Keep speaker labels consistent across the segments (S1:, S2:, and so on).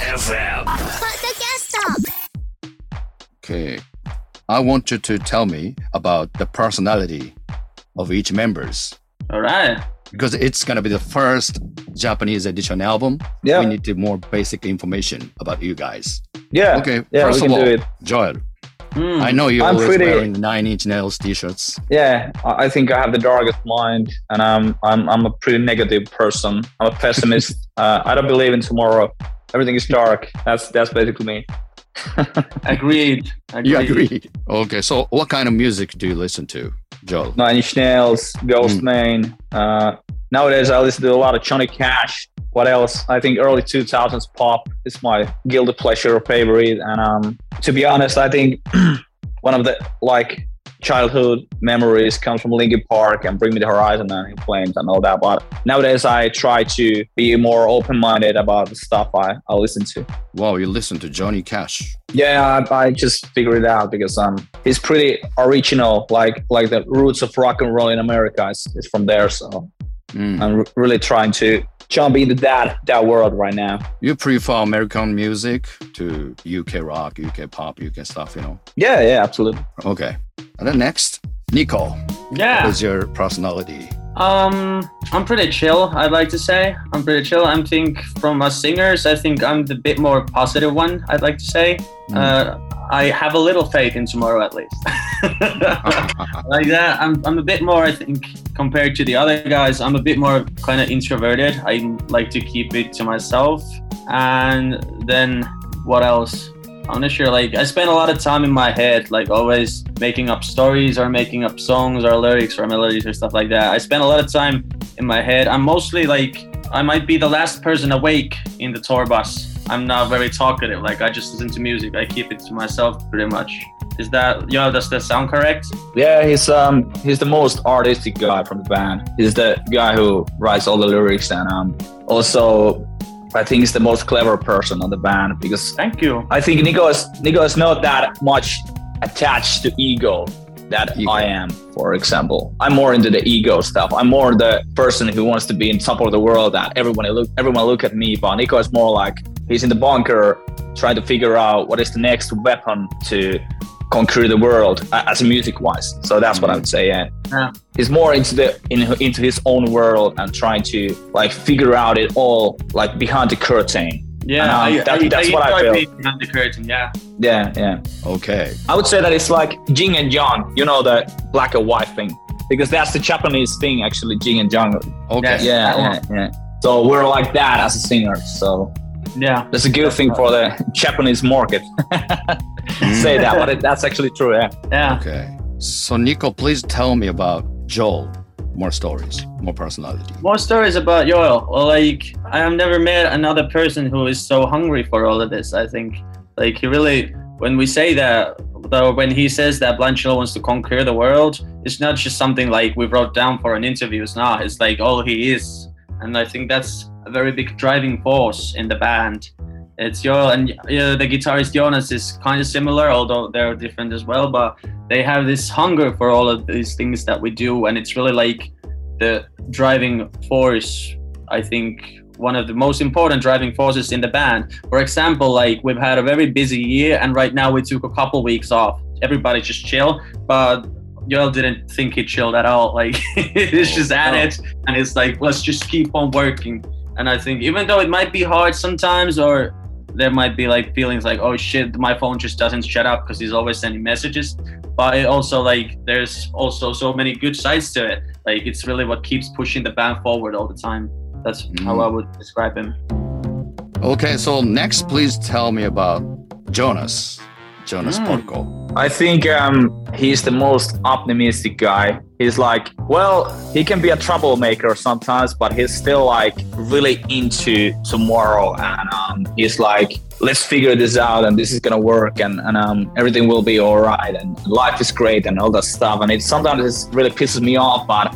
S1: FM.
S2: Okay. I want you to tell me about the personality of each members
S3: All right.
S2: because it's gonna be the first Japanese edition album.
S4: Yeah.
S2: We need to more basic information about you guys.
S4: Yeah.
S2: Okay.
S4: Yeah,
S2: first
S4: we
S2: of
S4: can
S2: all,
S4: do it.
S2: Joel,
S3: Hmm.
S2: I know you're
S4: I'm
S2: always
S4: pretty-
S2: wearing nine inch nails t-shirts.
S4: Yeah, I I think I have the darkest mind, and I'm I'm I'm a pretty negative person. I'm a pessimist. uh, I don't believe in tomorrow. Everything is dark. That's that's basically me.
S3: Agreed. Agreed.
S2: You agree? Okay. So what kind of music do you listen to, Joel?
S4: Nine Inch Nails, Ghost
S2: Mm.
S4: Main. Uh, nowadays, I listen to a lot of Johnny Cash. What else? I think early 2000s pop is my guilty pleasure favorite. And um, to be honest, I think one of the like childhood memories comes from Linkin Park and Bring Me the Horizon and Flames and all that. But nowadays, I try to be more open-minded about the stuff I, I listen to.
S2: Wow, you listen to Johnny Cash.
S4: Yeah, I, I just figured it out because um, he's pretty original. Like like the roots of rock and roll in America is, is from there. So
S2: Mm.
S4: I'm re- really trying to jump into that that world right now.
S2: You prefer American music to UK rock, UK pop, UK stuff, you know?
S4: Yeah, yeah, absolutely.
S2: Okay. And then next, Niko.
S3: Yeah.
S2: What is your personality?
S3: Um, I'm pretty chill. I'd like to say I'm pretty chill. I think from us singers, I think I'm the bit more positive one. I'd like to say.
S2: Mm.
S3: Uh, I have a little faith in tomorrow, at least. like that, I'm, I'm a bit more. I think compared to the other guys, I'm a bit more kind of introverted. I like to keep it to myself. And then what else? I'm not sure. Like I spend a lot of time in my head, like always making up stories or making up songs or lyrics or melodies or stuff like that. I spend a lot of time in my head. I'm mostly like I might be the last person awake in the tour bus. I'm not very talkative. Like I just listen to music. I keep it to myself pretty much. Is that you know? Does that sound correct?
S4: Yeah, he's um he's the most artistic guy from the band. He's the guy who writes all the lyrics and um also I think he's the most clever person on the band because
S3: Thank you.
S4: I think Niko is Niko is not that much attached to ego that
S2: Ego.
S4: I am, for example. I'm more into the ego stuff. I'm more the person who wants to be in top of the world that everyone look everyone look at me. But Niko is more like he's in the bunker trying to figure out what is the next weapon to conquer the world uh, as a music wise. So that's what I would say. Yeah.
S3: Yeah.
S4: He's more into the in, into his own world and trying to like figure out it all like behind the curtain.
S3: Yeah,
S4: Um,
S3: I,
S4: that-
S3: I,
S4: that's
S3: I
S4: what I
S3: enjoy
S4: feel.
S3: behind the curtain. Yeah.
S4: Yeah, yeah.
S2: Okay.
S4: I would say that it's like Jing and Yang, you know, the black and white thing. Because that's the Japanese thing, actually, Jing and Yang.
S2: Okay.
S3: Yes.
S4: Yeah, yeah, yeah. So we're like that as a singer. So
S3: Yeah.
S4: that's a good thing for the Japanese market. Say that, but it, that's actually true. Yeah.
S3: Yeah.
S2: Okay. So Niko, please tell me about Joel. More stories, more personality.
S3: More stories about Yoel. Well, like I have never met another person who is so hungry for all of this. I think, like he really, when we say that, though, when he says that Blind Channel wants to conquer the world, it's not just something like we wrote down for an interview. It's not. It's like all he is, and I think that's a very big driving force in the band. It's Yoel and uh, the guitarist Joonas is kind of similar, although they're different as well. But they have this hunger for all of these things that we do, and it's really like the driving force i think one of the most important driving forces in the band for example like we've had a very busy year and right now we took a couple weeks off everybody just chill but Joel didn't think he chilled at all like it's just at it and it's like let's just keep on working and i think even though it might be hard sometimes or there might be like feelings like oh shit my phone just doesn't shut up because he's always sending messages but it also like there's also so many good sides to it like it's really what keeps pushing the band forward all the time that's how
S2: Mm.
S3: i would describe him
S2: Okay, so next, please tell me about Joonas. Joonas
S3: Mm.
S2: Porko.
S4: I think um, he's the most optimistic guy. He's like, well, he can be a troublemaker sometimes, but he's still like really into tomorrow. And um, he's like, let's figure this out and this is going to work and, and um, everything will be all right. And life is great and all that stuff. And it sometimes it really pisses me off. But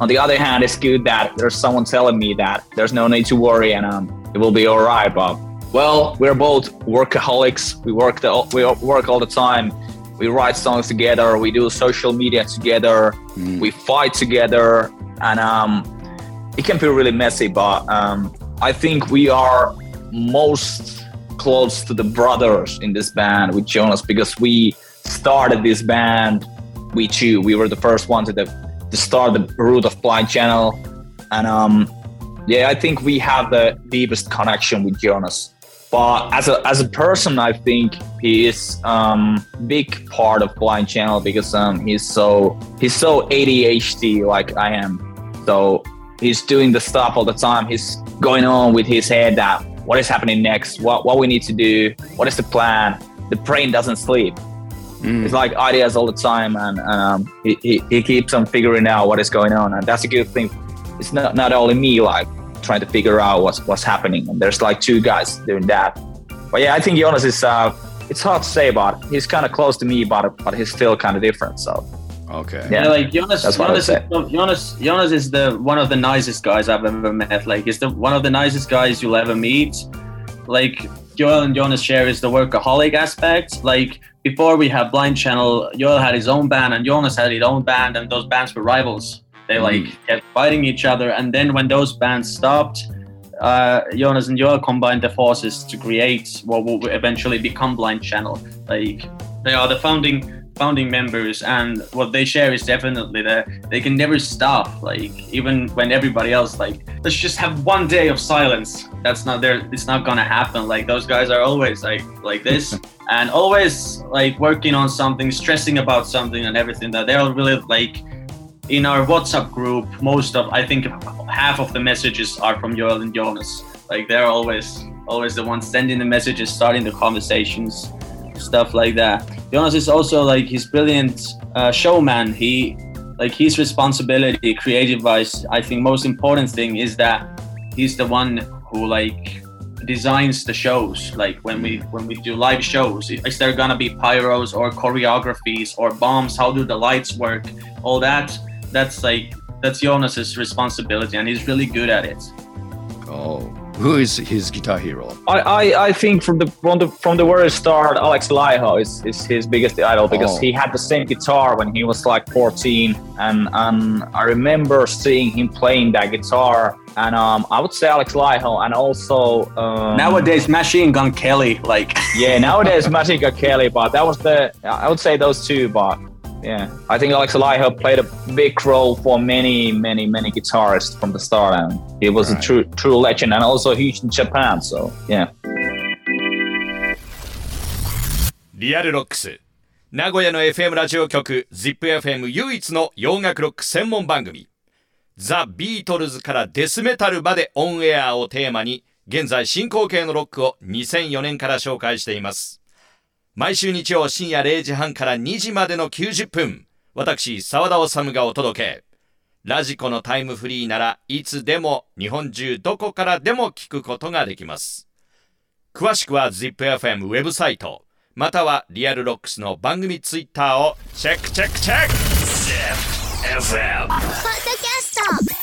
S4: on the other hand, it's good that there's someone telling me that there's no need to worry and um, it will be all right. But well, we're both workaholics. We work the we work all the time. We write songs together. We do social media together.
S2: Mm.
S4: We fight together, and um, it can be really messy. But um, I think we are most close to the brothers in this band with Joonas because we started this band. We two, we were the first ones to, the, to start the root of Blind Channel, and um, yeah, I think we have the deepest connection with Joonas. But as a as a person, I think he is um big part of Blind Channel because um he's so he's so ADHD like I am. So he's doing the stuff all the time. He's going on with his head that what is happening next, what what we need to do, what is the plan. The brain doesn't sleep.
S2: Mm.
S4: It's like ideas all the time, and um, he, he, he keeps on figuring out what is going on, and that's a good thing. It's not not only me like trying to figure out what's what's happening, and there's like two guys doing that. But yeah, I think Joonas is. Uh, it's hard to say, but he's kind of close to me, but but he's still kind of different. So
S2: Okay.
S4: Yeah.
S3: Yeah, like Joonas,
S4: That's what I Joonas,
S3: is, Joonas, Joonas is the one of the nicest guys I've ever met. Like, he's the one of the nicest guys you'll ever meet. Like, Joel and Joonas share is the workaholic aspect. Like, before we had Blind Channel, Joel had his own band and Joonas had his own band, and those bands were rivals. They like kept fighting each other, and then when those bands stopped, uh, Joonas and Joel combined their forces to create what will eventually become Blind Channel. Like, they are the founding founding members and what they share is definitely that they can never stop like even when everybody else like let's just have one day of silence. That's not there it's not gonna happen. Like those guys are always like like this and always like working on something stressing about something and everything that they're really like in our whatsapp group most of i think half of the messages are from joel and joonas like they're always always the ones sending the messages starting the conversations stuff like that. Joonas is also like he's brilliant uh, showman. He like his responsibility, creative wise. I think most important thing is that he's the one who like designs the shows. Like when we when we do live shows, is there gonna be pyros or choreographies or bombs? How do the lights work? All that. That's like that's Joonas's responsibility, and he's really good at it.
S2: Oh, who is his guitar hero?
S4: I, I, I think from the from the from the very start, Alexi Laiho is, is his biggest idol because
S2: Oh.
S4: he had the same guitar when he was like 14, and and I remember seeing him playing that guitar, and um I would say Alexi Laiho, and also um,
S3: Nowadays, Machine Gun Kelly, like
S4: yeah nowadays Magica Kelly, but that was the I would say those two, but yeah I think Alex Laiho played a big role for many many many guitarists from the start, and he was
S2: Right.
S4: a true true legend, and also huge in Japan, so yeah.
S1: リアルロックス名古屋の FM ラジオ局 ZIPFM 唯一の洋楽ロック専門番組ザ・ビートルズからデスメタルまでオンエアをテーマに現在進行形のロックを2004年から紹介しています毎週日曜深夜0時半から2時までの90分私澤田治がお届け。ラジコのタイムフリーならいつでも日本中どこからでも聞くことができます。詳しくは ZIPFM ウェブサイトまたはリアルロックスの番組ツイッターをチェックチェックチェック。ZIPFM
S5: ポッドキャスト